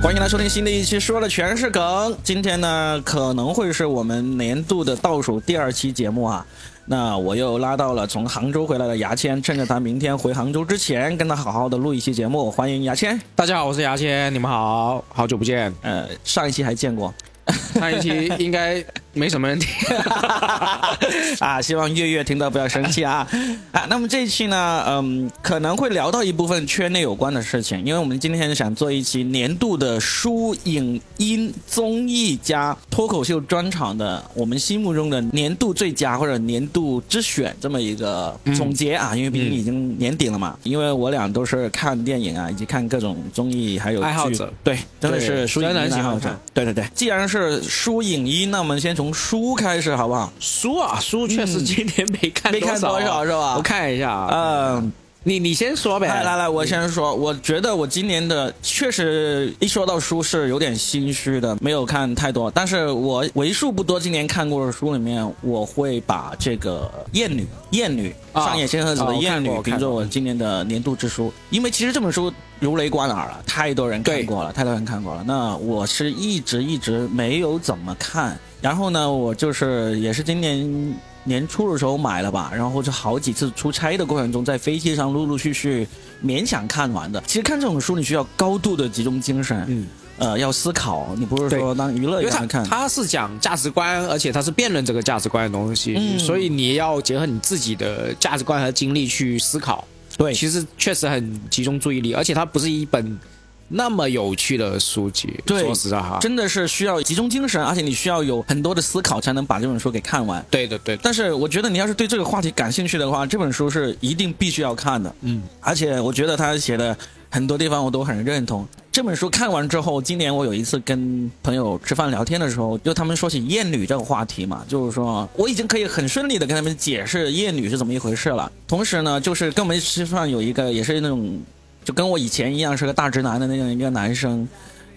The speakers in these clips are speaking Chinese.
欢迎来收听新的一期，说的全是梗。今天呢，可能会是我们年度的倒数第二期节目啊。那我又拉到了从杭州回来的牙签，趁着他明天回杭州之前，跟他好好的录一期节目。欢迎牙签，大家好，我是牙签，你们好，好久不见。呃，上一期还见过，上一期应该没什么人听 啊，希望月月听到不要生气啊啊！那么这一期呢，嗯，可能会聊到一部分圈内有关的事情，因为我们今天想做一期年度的书影音综艺加脱口秀专场的我们心目中的年度最佳或者年度之选这么一个总结啊，因为毕竟已经年底了嘛。因为我俩都是看电影啊，以及看各种综艺还有剧爱好者，对，真的是书影音爱好者。对对对，既然是书影音，那我们先从书开始好不好？书啊，书确实今天没看没看多少是吧？我看一下啊，嗯，你你先说呗。来来来，我先说，我觉得我今年的确实一说到书是有点心虚的，没有看太多，但是我为数不多今年看过的书里面，我会把这个《艳女》《艳女》啊上野千鹤子的《艳女评作我今年的年度之书，因为其实这本书如雷贯耳了，太多人看过了，太多人看过了。那我是一直一直没有怎么看，然后呢，我就是也是今年年初的时候买了吧，然后就好几次出差的过程中，在飞机上陆陆续续勉强看完的。其实看这种书，你需要高度的集中精神，嗯，呃，要思考，你不是说当娱乐他一样看。他是讲价值观，而且他是辩论这个价值观的东西，嗯所以你要结合你自己的价值观和经历去思考。对其实确实很集中注意力，而且它不是一本那么有趣的书籍。对说实在哈，真的是需要集中精神，而且你需要有很多的思考，才能把这本书给看完。对的对的，但是我觉得你要是对这个话题感兴趣的话，这本书是一定必须要看的。嗯，而且我觉得他写的很多地方我都很认同。这本书看完之后，今年我有一次跟朋友吃饭聊天的时候，就他们说起厌女这个话题嘛，就是说我已经可以很顺利的跟他们解释厌女是怎么一回事了。同时呢，就是跟我们吃饭有一个也是那种就跟我以前一样是个大直男的那样一个男生，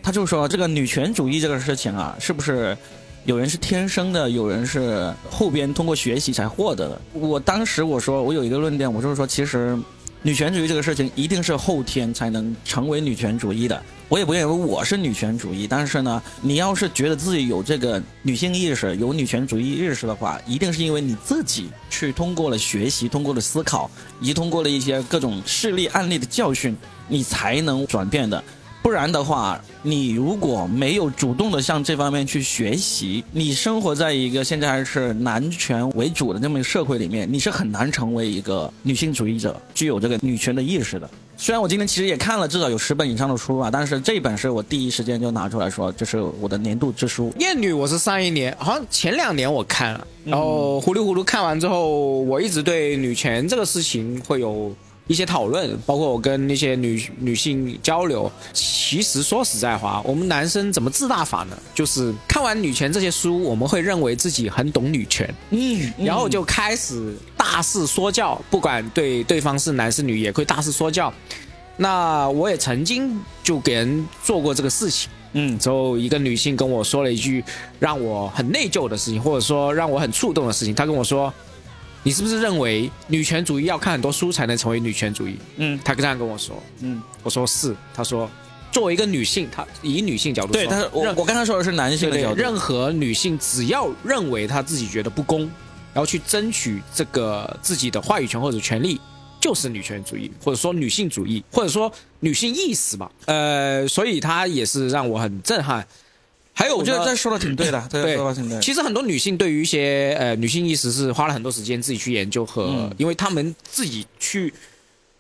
他就说这个女权主义这个事情啊，是不是有人是天生的，有人是后边通过学习才获得的？我当时我说我有一个论点，我就是说其实女权主义这个事情一定是后天才能成为女权主义的。我也不认为我是女权主义，但是呢，你要是觉得自己有这个女性意识、有女权主义意识的话，一定是因为你自己去通过了学习、通过了思考，以及通过了一些各种事例案例的教训，你才能转变的。不然的话，你如果没有主动的向这方面去学习，你生活在一个现在还是男权为主的这么一个社会里面，你是很难成为一个女性主义者，具有这个女权的意识的。虽然我今天其实也看了至少有十本以上的书吧，但是这本是我第一时间就拿出来说，这是我的年度之书。艳女我是上一年，好像前两年我看了，然后糊里糊涂看完之后，我一直对女权这个事情会有一些讨论，包括我跟那些女女性交流。其实说实在话，我们男生怎么自大法呢？就是看完女权这些书，我们会认为自己很懂女权，嗯，然后就开始大肆说教，不管对对方是男是女，也会大肆说教。那我也曾经就给人做过这个事情。嗯之后，一个女性跟我说了一句让我很内疚的事情，或者说让我很触动的事情。她跟我说：“你是不是认为女权主义要看很多书才能成为女权主义？”嗯他这样跟我说。嗯，我说是。他说，作为一个女性，她以女性角度说，对，但是我任我刚才说的是男性的角度，任何女性只要认为她自己觉得不公，然后去争取这个自己的话语权或者权利，就是女权主义，或者说女性主义，或者说女性意识吧。呃，所以她也是让我很震撼。还有，我觉得这说的挺对的，这个对。说的挺对。其实很多女性对于一些呃女性意识是花了很多时间自己去研究和，嗯。因为她们自己去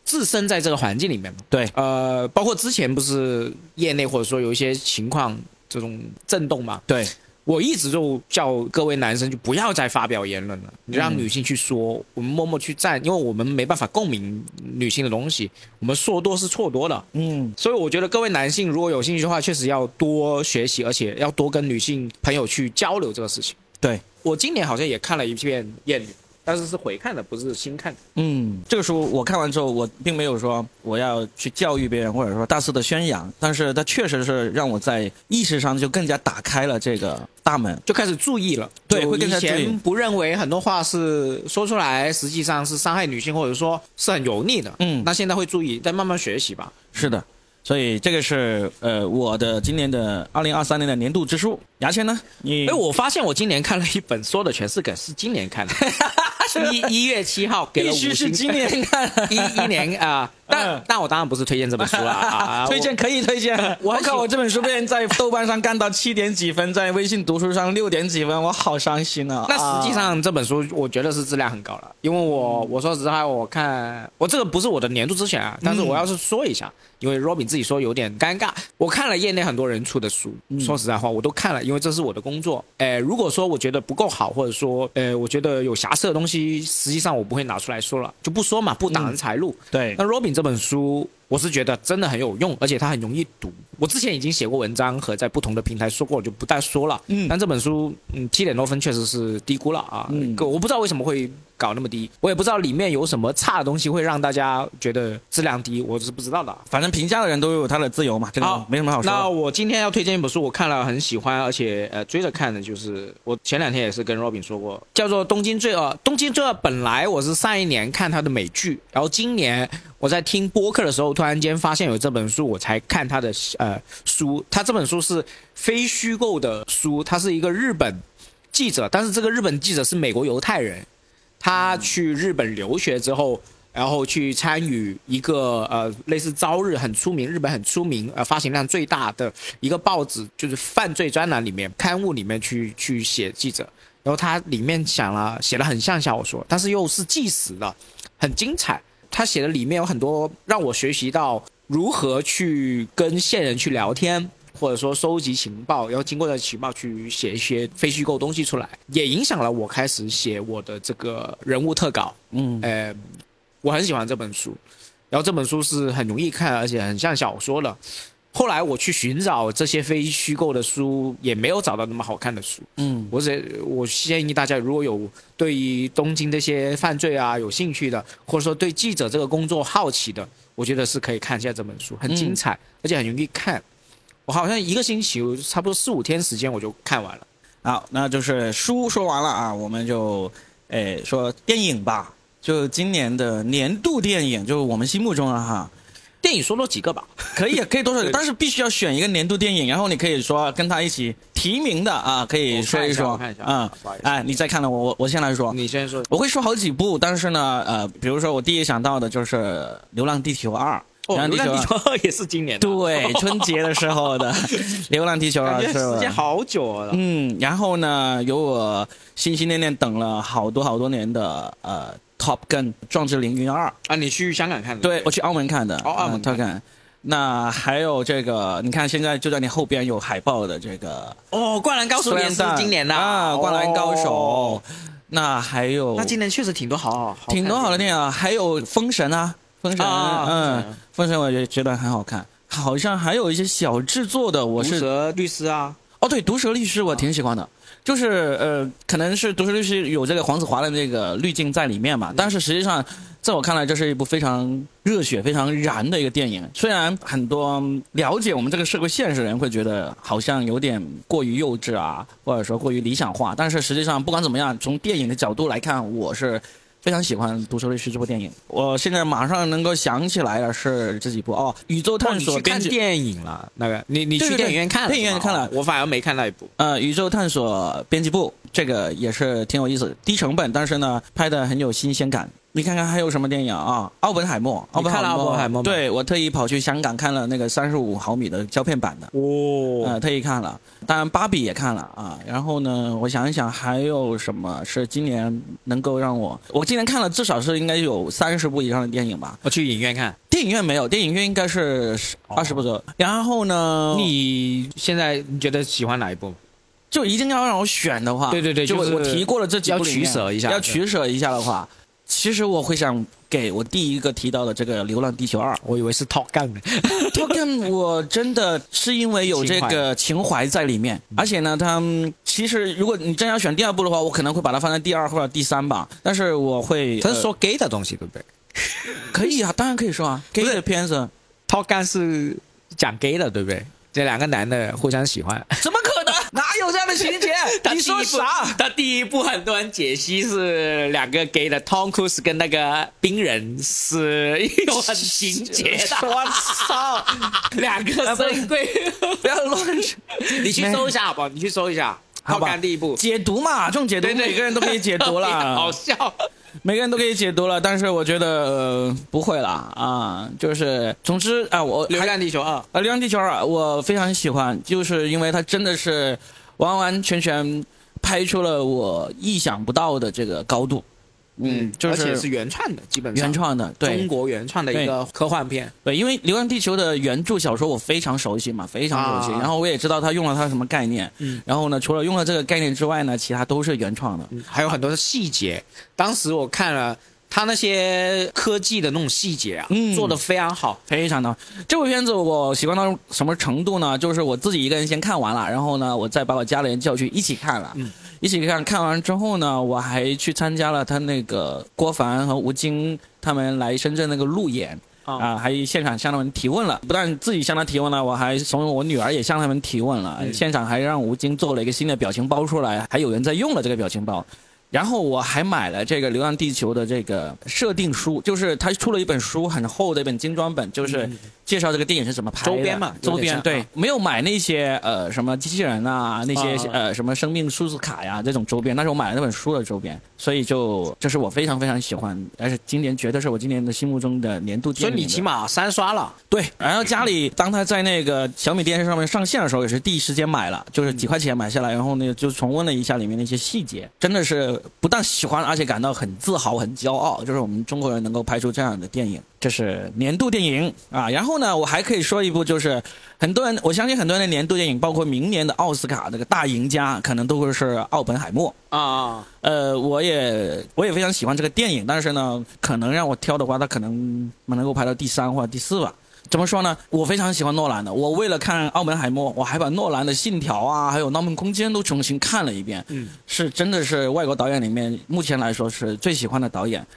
自身在这个环境里面嘛。对，呃，包括之前不是业内或者说有一些情况这种震动嘛，对，我一直就叫各位男生就不要再发表言论了，你让女性去说，我们默默去站，因为我们没办法共鸣女性的东西，我们说多是错多的。嗯，所以我觉得各位男性如果有兴趣的话，确实要多学习，而且要多跟女性朋友去交流这个事情。对，我今年好像也看了一篇《艳女》，但是是回看的，不是新看的。嗯，这个书我看完之后，我并没有说我要去教育别人，或者说大肆的宣扬，但是它确实是让我在意识上就更加打开了这个大门。就开始注意了，对会更加以注意前不认为很多话是说出来，实际上是伤害女性，或者说是很油腻的。嗯那现在会注意，再慢慢学习吧。是的，所以这个是呃我的今年的二零二三年的年度之书。牙签呢？你哎，我发现我今年看了一本，说的全是梗，是今年看的，一一月七号给了必须，是今年。一一年啊，但嗯。但我当然不是推荐这本书了啊，推荐可以推荐。我靠，我这本书被人在豆瓣上干到七点几分，在微信读书上六点几分，我好伤心啊！那实际啊上这本书我觉得是质量很高了，因为我我说实话，我看我这个不是我的年度之选啊，但是我要是说一下，因为 Robin 自己说有点尴尬，我看了业内很多人出的书，说实在话我都看了，因为这是我的工作。呃，如果说我觉得不够好，或者说呃我觉得有瑕疵的东西，实际上我不会拿出来说了，就不说嘛，不挡人财路。对那 Robin 这本书，我是觉得真的很有用，而且它很容易读。我之前已经写过文章和在不同的平台说过，我就不再说了。嗯但这本书，嗯，七点多分确实是低估了啊。嗯我不知道为什么会搞那么低，我也不知道里面有什么差的东西会让大家觉得质量低，我是不知道的。反正评价的人都有他的自由嘛，这个好没什么好说的。那我今天要推荐一本书，我看了很喜欢，而且呃追着看的，就是我前两天也是跟 Robin 说过，叫做《东京罪恶》。《东京罪恶》本来我是上一年看他的美剧，然后今年我在听播客的时候，突然间发现有这本书，我才看他的呃书。他这本书是非虚构的书，他是一个日本记者，但是这个日本记者是美国犹太人，他去日本留学之后。然后去参与一个呃类似朝日很出名，日本很出名呃发行量最大的一个报纸，就是犯罪专栏里面刊物里面去去写记者，然后他里面讲了写的很像小说，但是又是纪实的，很精彩。他写的里面有很多让我学习到如何去跟线人去聊天，或者说收集情报，然后经过的情报去写一些非虚构东西出来，也影响了我开始写我的这个人物特稿。嗯，呃，我很喜欢这本书，然后这本书是很容易看，而且很像小说的。后来我去寻找这些非虚构的书，也没有找到那么好看的书。嗯，我是我建议大家，如果有对于东京这些犯罪啊有兴趣的，或者说对记者这个工作好奇的，我觉得是可以看一下这本书，很精彩，而且很容易看。我好像一个星期，差不多四五天时间我就看完了。好，那就是书说完了啊，我们就诶说电影吧。就今年的年度电影，就我们心目中的哈，电影说多几个吧。可以可以多少个，但是必须要选一个年度电影，然后你可以说跟他一起提名的啊，可以说一说我看一下嗯哎，你再看了我我我先来说，你先说。我会说好几部，但是呢，呃，比如说我第一想到的就是《流浪地球二》，哦，流浪二地球二也是今年的。对，春节的时候的《流浪地球二感》觉是吧时间好久了。嗯，然后呢，有我心心念念等了好多好多年的呃《Top Gun》壮志凌云二，啊，你去香港看的？对我去澳门看的，哦澳门嗯 Top Gun。那还有这个，你看现在就在你后边有海报的这个哦，灌篮高手也是今年的啊，《灌篮高手》哦那还有那今年确实挺多好挺多好的电影啊，还有《封神》啊，《封神》啊嗯，封神《》我也觉得很好看，好像还有一些小制作的，我我是蛇律师啊，哦，对，《毒蛇律师》我挺喜欢的，就是呃，可能是《毒蛇律师》有这个黄子华的那个滤镜在里面嘛，但是实际上，在我看来，这是一部非常热血、非常燃的一个电影。虽然很多了解我们这个社会现实的人会觉得好像有点过于幼稚啊，或者说过于理想化，但是实际上不管怎么样，从电影的角度来看，我是。非常喜欢《毒舌律师》这部电影，我现在马上能够想起来的是这几部哦，《宇宙探索看电影了？那个你你去电影院看了？电影院看了我反而没看那一部。呃，宇宙探索编辑部这个也是挺有意思，低成本，但是呢拍的很有新鲜感。你看看还有什么电影啊？奥本海默，你看了奥本海默对我特意跑去香港看了那个三十五毫米的胶片版的。哦呃，特意看了，当然芭比也看了啊。然后呢，我想一想还有什么是今年能够让我，我今年看了至少是应该有三十部以上的电影吧。我去影院看。电影院没有，电影院应该是二十部左右。然后呢，你现在你觉得喜欢哪一部？就一定要让我选的话，对对对就我提过了这几部里面要取舍一下要取舍一下的话，其实我会想给我第一个提到的这个《流浪地球二》。我以为是 Top Gun 呢。Top Gun 我真的是因为有这个情怀在里面，而且呢，他其实如果你真要选第二部的话，我可能会把它放在第二或者第三吧。但是我会，呃他是说 gay 的东西，对不对可以啊，当然可以说啊，gay 的片子？Top Gun 是讲 gay 的，对不对？这两个男的互相喜欢。怎么可情节？他你说啥？他第一部很多人解析是两个 gay 的 Tom Cruise 跟那个冰人是有很情节的，我操！两个珍贵。不要乱说。你去搜一下好不好？你去搜一下，好好吧看第一部，解读嘛，这种解读每个人都可以解读了 好，笑。每个人都可以解读了。但是我觉得、呃、不会啦啊，就是总之啊，我流浪地球二，啊，《流浪地球二》我非常喜欢，就是因为它真的是完完全全拍出了我意想不到的这个高度。嗯，就而且是原创的，基本上原创的，对中国原创的一个科幻片。对，因为《流浪地球》的原著小说我非常熟悉嘛，非常熟悉，啊然后我也知道他用了他什么概念，嗯然后呢，除了用了这个概念之外呢，其他都是原创的。嗯还有很多的细节。当时我看了他那些科技的那种细节啊，嗯做的非常好。非常的，这部片子我喜欢到什么程度呢？就是我自己一个人先看完了，然后呢，我再把我家里人叫去一起看了，嗯一起看。看完之后呢，我还去参加了他那个郭帆和吴京他们来深圳那个路演。啊啊，还现场向他们提问了，不但自己向他提问了，我还怂恿我女儿也向他们提问了。嗯现场还让吴京做了一个新的表情包出来，还有人在用了这个表情包。然后我还买了这个《流浪地球》的这个设定书，就是他出了一本书，很厚的一本精装本，就是介绍这个电影是怎么拍的。周边嘛周边对啊，没有买那些呃什么机器人啊，那些啊呃什么生命数字卡呀这种周边，但是我买了那本书的周边，所以就这是我非常非常喜欢，而且今年绝对是我今年的心目中的年度电影。所以你起码三刷了，对，然后家里当他在那个小米电视上面上线的时候，也是第一时间买了，就是几块钱买下来，然后呢就重温了一下里面的一些细节，真的是不但喜欢，而且感到很自豪、很骄傲，就是我们中国人能够拍出这样的电影，这是年度电影啊。然后呢，我还可以说一部，就是很多人，我相信很多人的年度电影，包括明年的奥斯卡那个大赢家，可能都会是《奥本海默》。啊，呃，我也我也非常喜欢这个电影，但是呢，可能让我挑的话，它可能能够排到第三或者第四吧。怎么说呢？我非常喜欢诺兰的。我为了看《奥本海默》，我还把诺兰的《信条》啊，还有《盗梦空间》都重新看了一遍。嗯，是真的是外国导演里面目前来说是最喜欢的导演。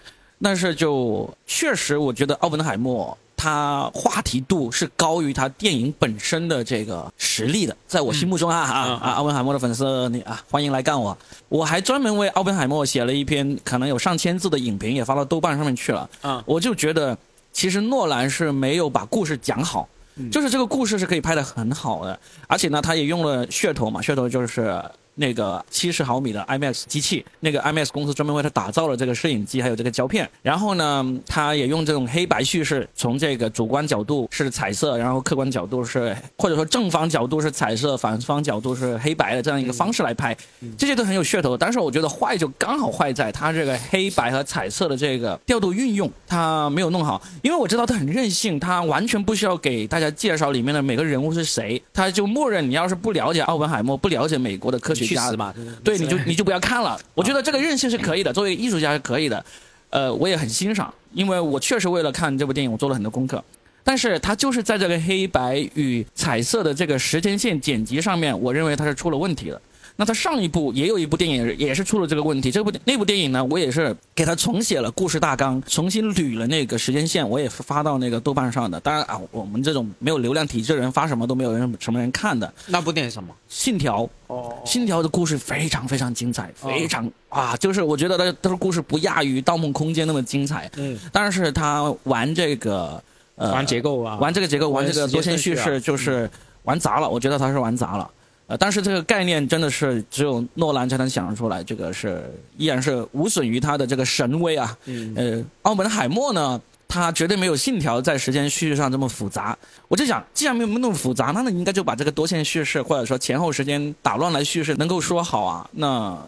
但是就确实，我觉得奥本海默他话题度是高于他电影本身的这个实力的，在我心目中啊、啊嗯啊！奥本海默的粉丝，你啊欢迎来干我！我还专门为奥本海默写了一篇可能有上千字的影评，也发到豆瓣上面去了。嗯我就觉得其实诺兰是没有把故事讲好，就是这个故事是可以拍得很好的，而且呢，他也用了噱头嘛，噱头就是。那个七十毫米的 IMAX 机器，那个 IMAX 公司专门为他打造了这个摄影机，还有这个胶片。然后呢，他也用这种黑白叙事，从这个主观角度是彩色，然后客观角度是或者说正方角度是彩色，反方角度是黑白的这样一个方式来拍，这些都很有噱头。但是我觉得坏就刚好坏在他这个黑白和彩色的这个调度运用，他没有弄好。因为我知道他很任性，他完全不需要给大家介绍里面的每个人物是谁，他就默认你要是不了解奥本海默，不了解美国的科学家去死嘛！对，你就你就不要看了。我觉得这个任性是可以的，作为艺术家是可以的。呃，我也很欣赏，因为我确实为了看这部电影，我做了很多功课。但是它就是在这个黑白与彩色的这个时间线剪辑上面，我认为它是出了问题的。那他上一部也有一部电影也是出了这个问题，这部那部电影呢，我也是给他重写了故事大纲，重新捋了那个时间线，我也发到那个豆瓣上的。当然啊，我们这种没有流量体制的人发什么都没有人什么人看的。那部电影什么？信条，哦，信条的故事非常非常精彩，非常啊，就是我觉得他他的故事不亚于《盗梦空间》那么精彩，嗯，但是他玩这个呃玩结构啊，玩这个结构，玩这个多线叙事，就是玩砸了。我觉得他是玩砸了。呃，但是这个概念真的是只有诺兰才能想得出来，这个是依然是无损于他的这个神威啊。嗯呃，奥本海默呢，他绝对没有信条在时间叙事上这么复杂。我就想，既然没有那么复杂，那你应该就把这个多线叙事或者说前后时间打乱来叙事能够说好啊。那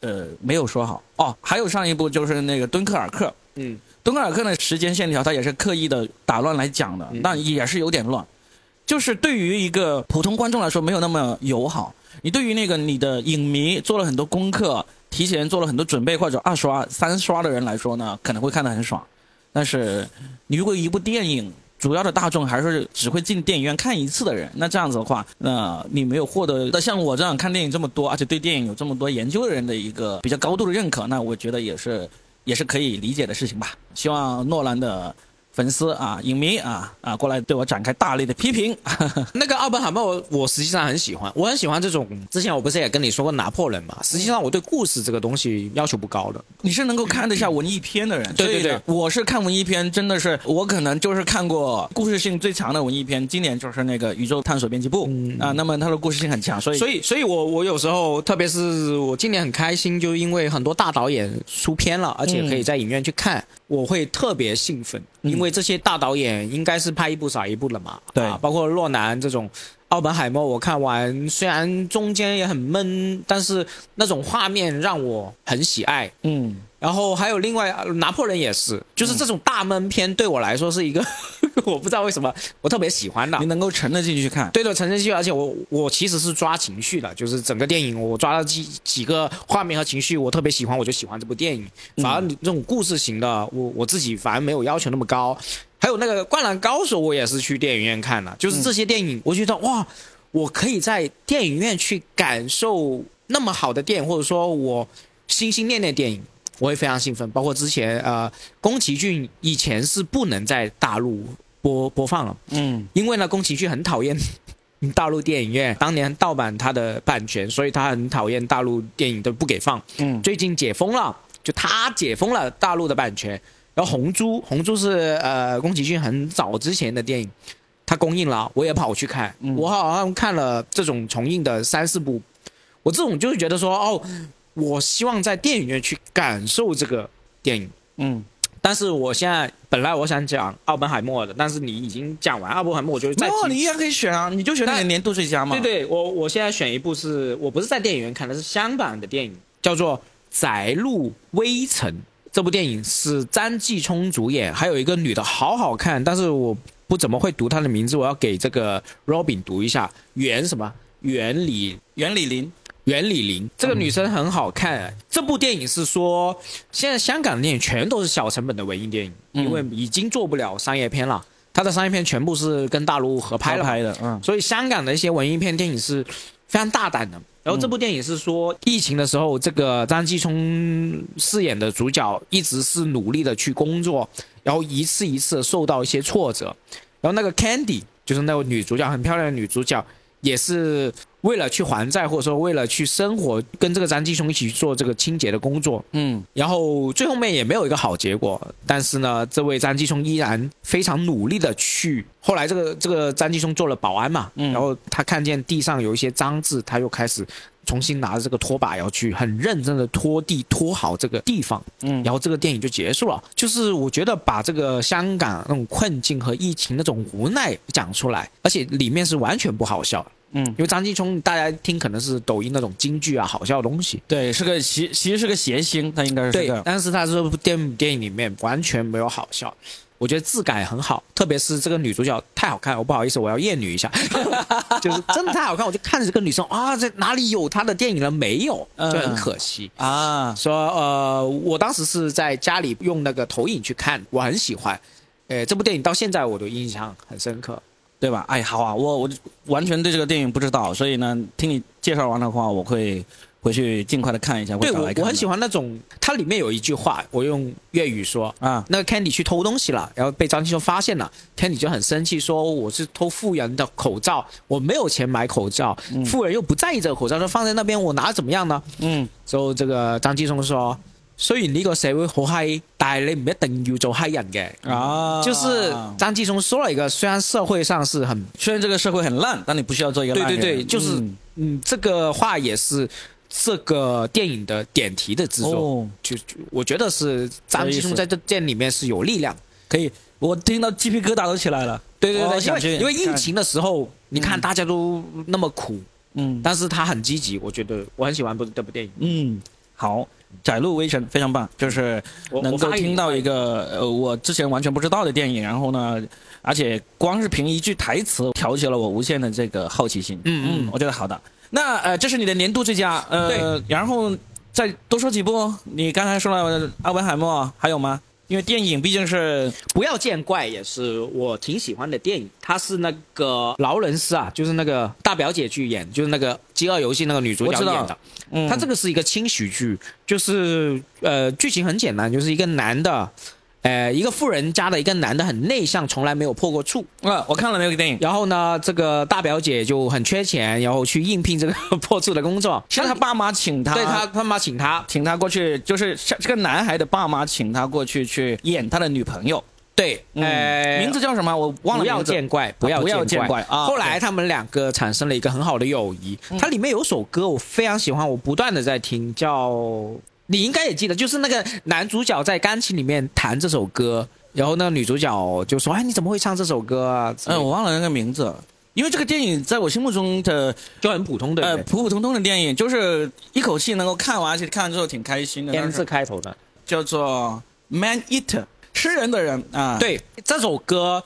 呃没有说好哦。还有上一部就是那个敦刻尔克，嗯，敦刻尔克的时间线条，它也是刻意的打乱来讲的，但也是有点乱。就是对于一个普通观众来说，没有那么友好。你对于那个你的影迷做了很多功课，提前做了很多准备，或者二刷、三刷的人来说呢，可能会看得很爽。但是你如果一部电影主要的大众还是只会进电影院看一次的人，那这样子的话，那你没有获得的像我这样看电影这么多，而且对电影有这么多研究的人的一个比较高度的认可，那我觉得也是也是可以理解的事情吧。希望诺兰的粉丝啊、影迷啊啊过来对我展开大力的批评。那个奥本海默我，我实际上很喜欢，我很喜欢这种。之前我不是也跟你说过拿破仑嘛？实际上我对故事这个东西要求不高的。你是能够看得下文艺片的人，对对对，我是看文艺片，真的是我可能就是看过故事性最强的文艺片，今年就是那个《宇宙探索编辑部》啊，那么它的故事性很强，所以所以所以我我有时候，特别是我今年很开心，就因为很多大导演出片了，而且可以在影院去看，我会特别兴奋，因为这些大导演应该是拍一部少一部了嘛，对，包括洛南这种。奥本海默，我看完虽然中间也很闷，但是那种画面让我很喜爱。嗯，然后还有另外拿破仑也是，就是这种大闷片对我来说是一个，我不知道为什么我特别喜欢的。你能够沉得进去看？对的，沉得进去，而且我我其实是抓情绪的，就是整个电影我抓了几几个画面和情绪，我特别喜欢，我就喜欢这部电影。反而这种故事型的，我我自己反而没有要求那么高。还有那个《灌篮高手》，我也是去电影院看的。就是这些电影，我觉得哇，我可以在电影院去感受那么好的电影，或者说我心心念念电影，我也非常兴奋。包括之前呃，宫崎骏以前是不能在大陆播播放了，嗯，因为呢，宫崎骏很讨厌 大陆电影院当年盗版他的版权，所以他很讨厌大陆电影都不给放。嗯，最近解封了，就他解封了大陆的版权。然后红猪，红猪是呃宫崎骏很早之前的电影，他公映了，我也跑去看，我好像看了这种重映的三四部，我这种就是觉得说哦，我希望在电影院去感受这个电影，嗯，但是我现在本来我想讲奥本海默的，但是你已经讲完奥本海默，我就再你依然可以选啊，你就选那个年度最佳嘛，对对，我我现在选一部是我不是在电影院看的，是香港的电影，叫做《宅路微尘》。这部电影是张继聪主演，还有一个女的，好好看，但是我不怎么会读她的名字，我要给这个 Robin 读一下，袁什么？袁李袁李林，袁李林，这个女生很好看。这部电影是说，现在香港的电影全都是小成本的文艺电影，因为已经做不了商业片了，它的商业片全部是跟大陆合拍拍的，嗯，所以香港的一些文艺片电影是非常大胆的。然后这部电影是说，疫情的时候，这个张继聪饰演的主角一直是努力的去工作，然后一次一次受到一些挫折。然后那个 Candy 就是那个女主角，很漂亮的女主角，也是为了去还债，或者说为了去生活，跟这个张继聪一起去做这个清洁的工作。嗯，然后最后面也没有一个好结果。但是呢，这位张继聪依然非常努力的去。后来这个这个张继聪做了保安嘛，然后他看见地上有一些脏渍，他又开始重新拿着这个拖把要去很认真的拖地，拖好这个地方。嗯，然后这个电影就结束了。就是我觉得把这个香港那种困境和疫情那种无奈讲出来，而且里面是完全不好笑。嗯，因为张继聪大家听可能是抖音那种京剧啊，好笑的东西。对，是个其其实是个谐星，他应该是对，但是他这部电电影里面完全没有好笑。我觉得质感很好，特别是这个女主角太好看，我不好意思，我要艳女一下，就是真的太好看，我就看着这个女生啊，这哪里有她的电影了没有？就很可惜啊。说呃，我当时是在家里用那个投影去看，我很喜欢，呃，这部电影到现在我都印象很深刻，对吧？哎，好啊，我我完全对这个电影不知道，所以呢，听你介绍完的话，我会。回去尽快的看一下。对我我很喜欢那种，它里面有一句话，我用粤语说啊，那个 Candy 去偷东西了，然后被张继聪发现了，Candy 就很生气，说我是偷富人的口罩，我没有钱买口罩，富人又不在意这个口罩，说放在那边我拿怎么样呢？嗯，之后这个张继聪说，虽然呢个社会好嗨，但你唔一定要做嗨人嘅。啊，就是张继聪说了一个，虽然社会上是很，虽然这个社会很烂，但你不需要做一个对对对，就是嗯，这个话也是。这个电影的点题的制作，就我觉得是张继聪在这店里面是有力量，可以，我听到鸡皮疙瘩都起来了。对对对，因为因为疫情的时候，你看大家都那么苦，嗯，但是他很积极，我觉得我很喜欢部这部电影。嗯，好，窄路微尘非常棒，就是能够听到一个呃我之前完全不知道的电影，然后呢，而且光是凭一句台词挑起了我无限的这个好奇心。嗯嗯，我觉得好的。那呃，这是你的年度最佳，呃，然后再多说几部。你刚才说了《阿文海默》，还有吗？因为电影毕竟是不要见怪，也是我挺喜欢的电影。他是那个劳伦斯啊，就是那个大表姐去演，就是那个《饥饿游戏》那个女主角演的。嗯，他这个是一个轻喜剧，就是呃，剧情很简单，就是一个男的，呃，一个富人家的一个男的很内向，从来没有破过处。啊，我看了那个电影，然后呢，这个大表姐就很缺钱，然后去应聘这个破处的工作。是他爸妈请他，对他爸妈请他，请他过去，就是这个男孩的爸妈请他过去去演他的女朋友。对，嗯呃，名字叫什么？我忘了不要。见怪，不要见怪啊后来他们两个产生了一个很好的友谊。它里面有首歌我非常喜欢，我不断的在听，叫你应该也记得，就是那个男主角在钢琴里面弹这首歌，然后那个女主角就说：“哎，你怎么会唱这首歌啊？”嗯，我忘了那个名字，因为这个电影在我心目中的就很普通的，呃普普通通的电影，就是一口气能够看完，而且看完之后挺开心的。对？M 字开头的。叫做 Man Eater，吃人的人啊。，对这首歌，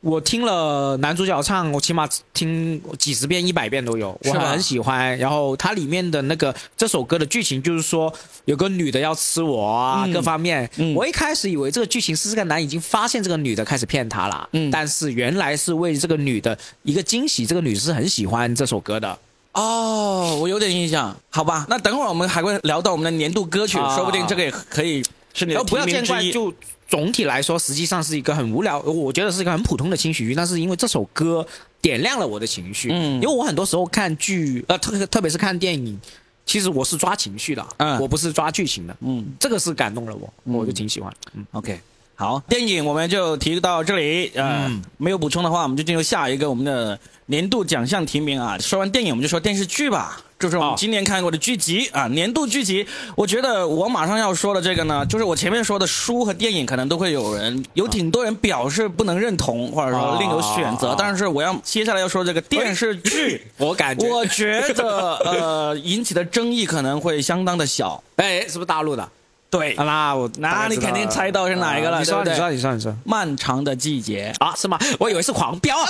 我听了男主角唱，我起码听几十遍、一百遍都有，我很喜欢。然后它里面的那个这首歌的剧情就是说，有个女的要吃我啊，嗯各方面。嗯我一开始以为这个剧情是这个男已经发现这个女的开始骗他了，嗯但是原来是为这个女的一个惊喜，这个女是很喜欢这首歌的。哦，我有点印象。好吧，那等会儿我们还会聊到我们的年度歌曲，啊说不定这个也可以是你的不要见怪。就总体来说，实际上是一个很无聊，我觉得是一个很普通的轻喜剧，但是因为这首歌点亮了我的情绪。嗯因为我很多时候看剧，呃，特特别是看电影，其实我是抓情绪的，嗯我不是抓剧情的。嗯这个是感动了我，我就挺喜欢。嗯，，OK。好，电影我们就提到这里，呃，嗯没有补充的话，我们就进入下一个我们的年度奖项提名啊。说完电影，我们就说电视剧吧，就是我们哦今年看过的剧集啊，年度剧集。我觉得我马上要说的这个呢，就是我前面说的书和电影，可能都会有人有挺多人表示不能认同，或者说另有选择。哦但是我要接下来要说这个电视剧。我感觉，我觉得呃引起的争议可能会相当的小。哎，是不是大陆的？对啊，那你肯定猜到是哪一个了啊你说，你说，你说，你说。漫长的季节，啊，是吗？我以为是狂飙啊！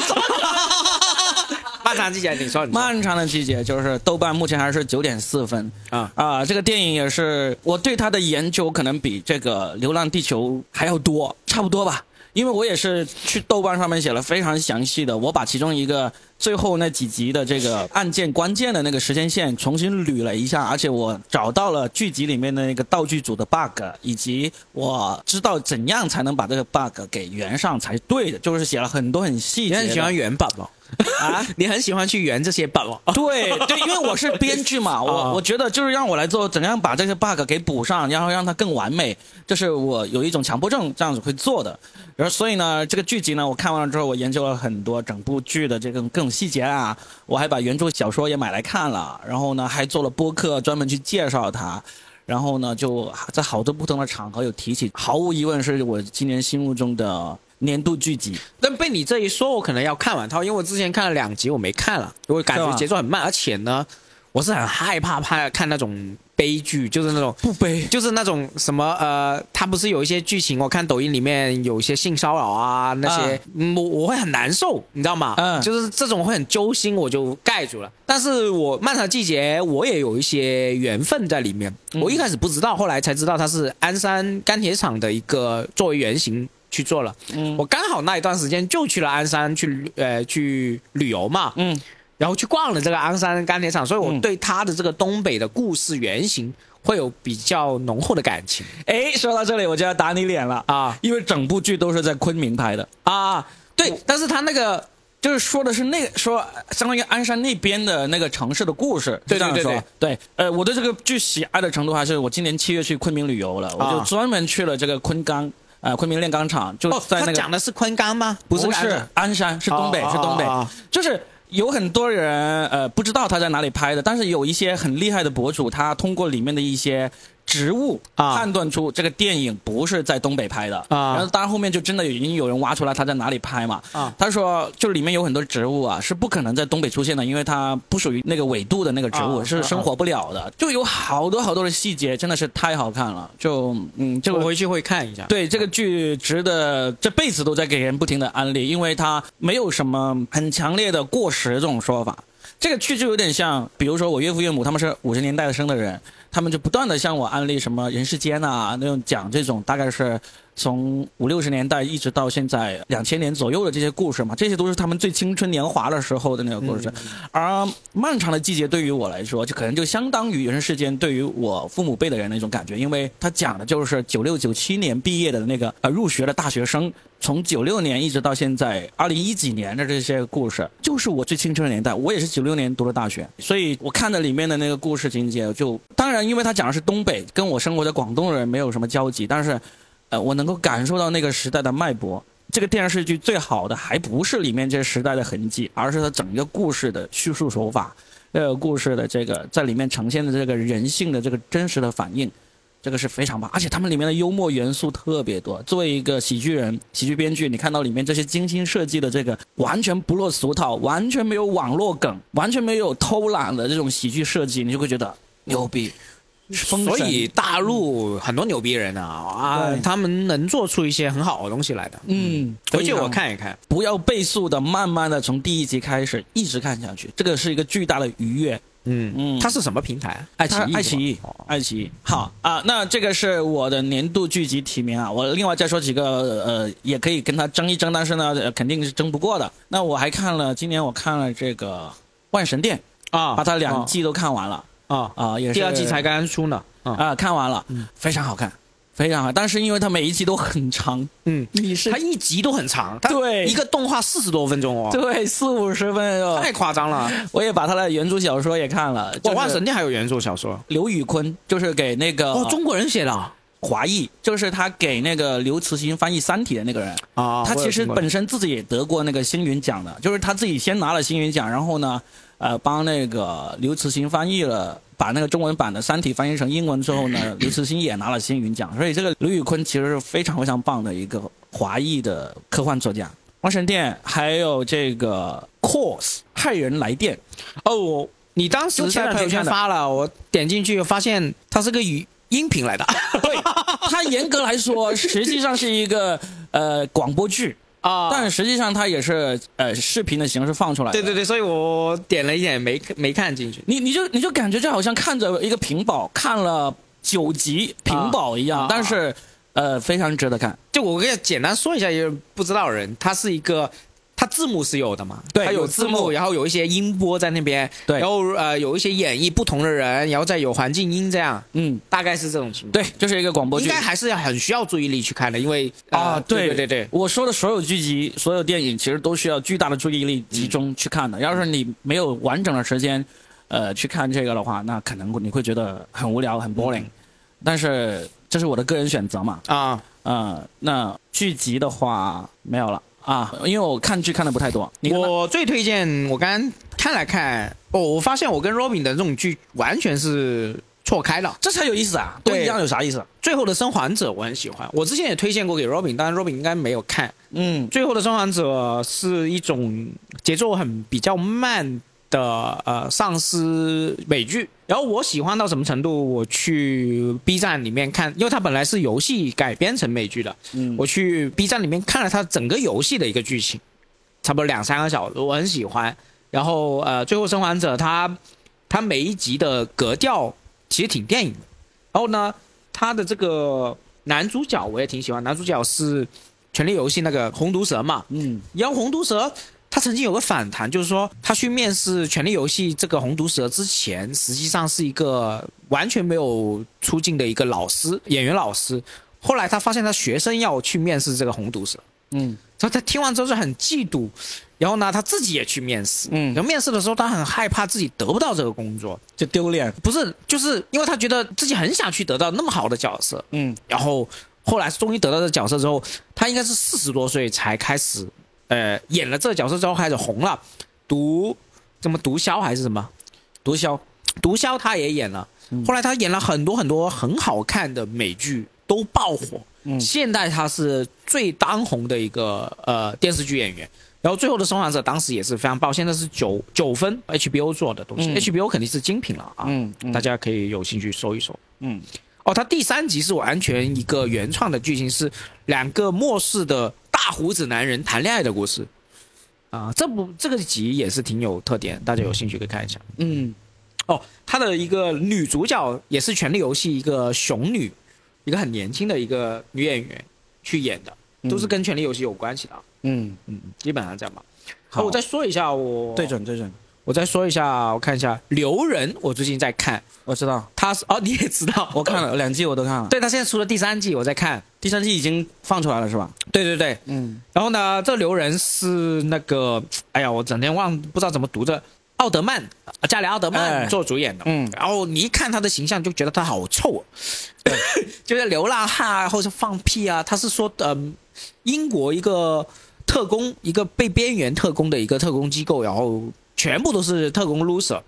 漫长季节，你说，你说。漫长的季节就是豆瓣目前还是九点四分啊啊、这个电影也是我对它的研究可能比这个《流浪地球》还要多，差不多吧。因为我也是去豆瓣上面写了非常详细的，我把其中一个最后那几集的这个案件关键的那个时间线重新捋了一下，而且我找到了剧集里面的那个道具组的 bug，以及我知道怎样才能把这个 bug 给圆上才对的，就是写了很多很细节。你很喜欢原版吗？啊？你很喜欢去圆这些 bug？？对对，因为我是编剧嘛，啊 我我觉得就是让我来做，怎样把这些 bug 给补上，然后让它更完美，这是我有一种强迫症这样子会做的。然后所以呢，这个剧集呢，我看完了之后，我研究了很多整部剧的这个各细节啊，我还把原著小说也买来看了，然后呢，还做了播客专门去介绍它。然后呢，就在好多不同的场合有提起，毫无疑问是我今年心目中的年度剧集。但被你这一说，我可能要看完它，因为我之前看了两集，我没看了，我感觉节奏很慢，而且呢，我是很害怕怕看那种悲剧，就是那种不悲，就是那种什么呃，他不是有一些剧情，我看抖音里面有一些性骚扰啊那些，嗯我我会很难受，你知道吗？嗯就是这种会很揪心，我就盖住了。但是我漫长的季节，我也有一些缘分在里面。嗯我一开始不知道，后来才知道它是鞍山钢铁厂的一个作为原型去做了。嗯我刚好那一段时间就去了鞍山去旅呃去旅游嘛，嗯然后去逛了这个鞍山钢铁厂，所以我嗯。对他的这个东北的故事原型会有比较浓厚的感情。哎，说到这里我就要打你脸了。啊。因为整部剧都是在昆明拍的，啊。对，但是他那个就是说的是那个说相当于鞍山那边的那个城市的故事，对是这样说对对对，呃，我对这个剧喜爱的程度还是我今年七月去昆明旅游了，我就啊专门去了这个昆钢。呃，昆明炼钢厂就哦，在那个、他讲的是昆钢吗？不是是鞍山，是东北，哦是东北，就是有很多人呃不知道他在哪里拍的，但是有一些很厉害的博主，他通过里面的一些植物啊。判断出这个电影不是在东北拍的。啊。然后当然后面就真的已经有人挖出来他在哪里拍嘛。啊。他说就里面有很多植物啊是不可能在东北出现的，因为它不属于那个纬度的那个植物，啊是生活不了的，就有好多好多的细节，真的是太好看了，就嗯这个我回去会看一下。对这个剧值得这辈子都在给人不停的安利，因为它没有什么很强烈的过时这种说法。这个剧就有点像，比如说我岳父岳母他们是五十年代生的人，他们就不断的向我安利什么人世间啊那种讲这种大概是从五六十年代一直到现在两千年左右的这些故事嘛，这些都是他们最青春年华的时候的那个故事。而《漫长的季节》对于我来说，就可能就相当于《人世间》对于我父母辈的人的一种感觉，因为他讲的就是九六九七年毕业的那个呃入学的大学生，从九六年一直到现在二零一几年的这些故事，就是我最青春的年代。我也是九六年读的大学，所以我看的里面的那个故事情节，就当然因为他讲的是东北，跟我生活在广东的人没有什么交集，但是。呃，我能够感受到那个时代的脉搏。这个电视剧最好的还不是里面这时代的痕迹，而是它整个故事的叙述手法，呃故事的这个在里面呈现的这个人性的这个真实的反应，这个是非常棒。而且他们里面的幽默元素特别多。作为一个喜剧人、喜剧编剧，你看到里面这些精心设计的这个完全不落俗套、完全没有网络梗、完全没有偷懒的这种喜剧设计，你就会觉得牛逼。所以大陆很多牛逼人啊啊，他们能做出一些很好的东西来的。嗯，回去我看一看，不要倍速的，慢慢的从第一集开始一直看下去，这个是一个巨大的愉悦。嗯嗯，它是什么平台？爱奇艺，爱奇艺，爱奇艺。好啊，那这个是我的年度剧集提名啊。我另外再说几个，呃，也可以跟他争一争，但是呢，肯定是争不过的。那我还看了，今年我看了这个《万神殿》啊，把它两季都看完了。啊。啊，也是。第二季才刚刚出呢。啊，看完了，非常好看，非常好。但是因为它每一集都很长，嗯，你是它一集都很长，对，一个动画四十多分钟哦，对，四五十分钟，太夸张了。我也把他的原著小说也看了，《万神殿》还有原著小说，刘宇坤就是给那个哦中国人写的华裔，就是他给那个刘慈欣翻译《三体》的那个人。啊，他其实本身自己也得过那个星云奖的，就是他自己先拿了星云奖，然后呢。呃，帮那个刘慈欣翻译了，把那个中文版的《三体》翻译成英文之后呢，刘慈欣也拿了星云奖。所以这个刘宇坤其实是非常非常棒的一个华裔的科幻作家。《王神殿》还有这个《Course 骇人来电》哦，你当时在朋友圈发了，我点进去发现它是个语音频来的。对，它严格来说实际上是一个呃广播剧。啊，但实际上它也是呃视频的形式放出来的。对对对，所以我点了一点没没看进去。你你就你就感觉就好像看着一个屏保看了九集屏保一样，但是呃非常值得看。就我给你简单说一下，也不知道人，它是一个。它字幕是有的嘛？对，它有字幕，然后有一些音波在那边，对，然后呃有一些演绎不同的人，然后再有环境音这样，嗯，大概是这种情况。对，就是一个广播剧，应该还是很需要注意力去看的，因为啊，对对对对，我说的所有剧集、所有电影，其实都需要巨大的注意力集中去看的。要是你没有完整的时间，呃，去看这个的话，那可能你会觉得很无聊、很 boring。但是这是我的个人选择嘛？啊，呃，那剧集的话没有了。啊，因为我看剧看的不太多。我最推荐，我刚刚看了看，哦，我发现我跟 Robin 的这种剧完全是错开了，这才有意思啊！都一样有啥意思？最后的生还者我很喜欢，我之前也推荐过给 Robin，但是 Robin 应该没有看。嗯，最后的生还者是一种节奏很比较慢。的呃丧尸美剧，然后我喜欢到什么程度？我去 B 站里面看，因为它本来是游戏改编成美剧的，嗯，我去 B 站里面看了它整个游戏的一个剧情，差不多两三个小时，我很喜欢。然后呃，最后生还者它它每一集的格调其实挺电影的，然后呢，它的这个男主角我也挺喜欢，男主角是权力游戏那个红毒蛇嘛，嗯，然后红毒蛇。他曾经有个反弹，就是说他去面试《权力游戏》这个红毒蛇之前，实际上是一个完全没有出镜的一个老师，演员老师。后来他发现他学生要去面试这个红毒蛇，嗯，所以他听完之后就很嫉妒，然后呢，他自己也去面试，嗯，然后面试的时候他很害怕自己得不到这个工作，就丢脸，不是，就是因为他觉得自己很想去得到那么好的角色，嗯，然后后来终于得到这角色之后，他应该是四十多岁才开始。呃，演了这个角色之后开始红了，毒什么毒枭还是什么？毒枭，毒枭他也演了。后来他演了很多很多很好看的美剧，都爆火。嗯，现在他是最当红的一个呃电视剧演员。然后最后的生还者当时也是非常爆，现在是九九分，HBO 做的东西，HBO 肯定是精品了啊。嗯，大家可以有兴趣搜一搜。嗯，哦，他第三集是完全一个原创的剧情，是两个末世的。大胡子男人谈恋爱的故事，啊，这部这个集也是挺有特点，大家有兴趣可以看一下。嗯，哦，他的一个女主角也是《权力游戏》一个熊女，一个很年轻的一个女演员，去演的，都是跟《权力游戏》有关系的。嗯，嗯，基本上这样吧。好好，我再说一下我对准对准，我再说一下，我看一下《留人》，我最近在看，我知道，他是哦，你也知道，我看了两季，我都看了。对他现在出了第三季，我在看。第三季已经放出来了是吧？对对对，嗯，然后呢，这留人是那个，哎呀，我整天忘不知道怎么读这奥德曼，啊加里奥德哎曼做主演的。嗯然后你一看他的形象，就觉得他好臭、啊，就是流浪汉啊，或者放屁啊。他是说，嗯、英国一个特工，一个被边缘特工的一个特工机构，然后全部都是特工 loser，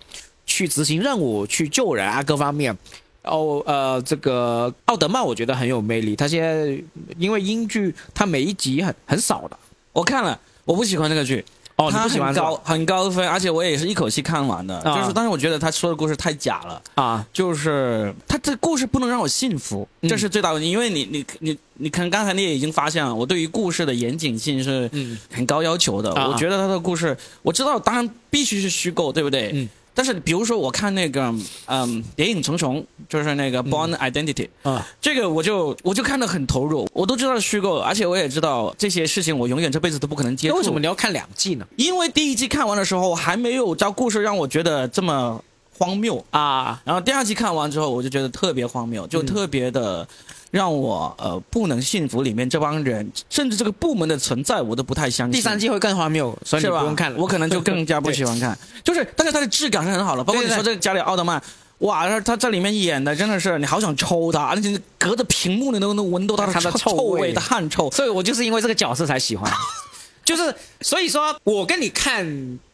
去执行任务，去救人啊，各方面。哦呃，这个奥德曼我觉得很有魅力。他现在因为英剧，他每一集很很少的。我看了，我不喜欢这个剧。哦，你它不喜欢是吧很高很高分，而且我也是一口气看完的。啊就是，但是我觉得他说的故事太假了。啊？就是他这故事不能让我信服，嗯这是最大问题。因为你你你你可能刚才你也已经发现了，我对于故事的严谨性是嗯很高要求的。啊我觉得他的故事，我知道当然必须是虚构，对不对？嗯。但是比如说我看那个嗯《谍影重重》，就是那个《Born Identity》，啊这个我就我就看得很投入，我都知道是虚构，而且我也知道这些事情我永远这辈子都不可能接触。那为什么你要看两季呢？因为第一季看完的时候还没有到故事让我觉得这么荒谬，啊，然后第二季看完之后我就觉得特别荒谬，就特别的让我呃不能信服里面这帮人，甚至这个部门的存在我都不太相信。第三季会更荒谬，所以你？不用看了。我可能就更加不喜欢看。就是，但是它的质感是很好的，包括你说这个加里奥特曼。哇，他他在里面演的真的是，你好想抽他，而且隔着屏幕你都能闻到他的他的臭味的汗臭。所以我就是因为这个角色才喜欢。就是所以说我跟你看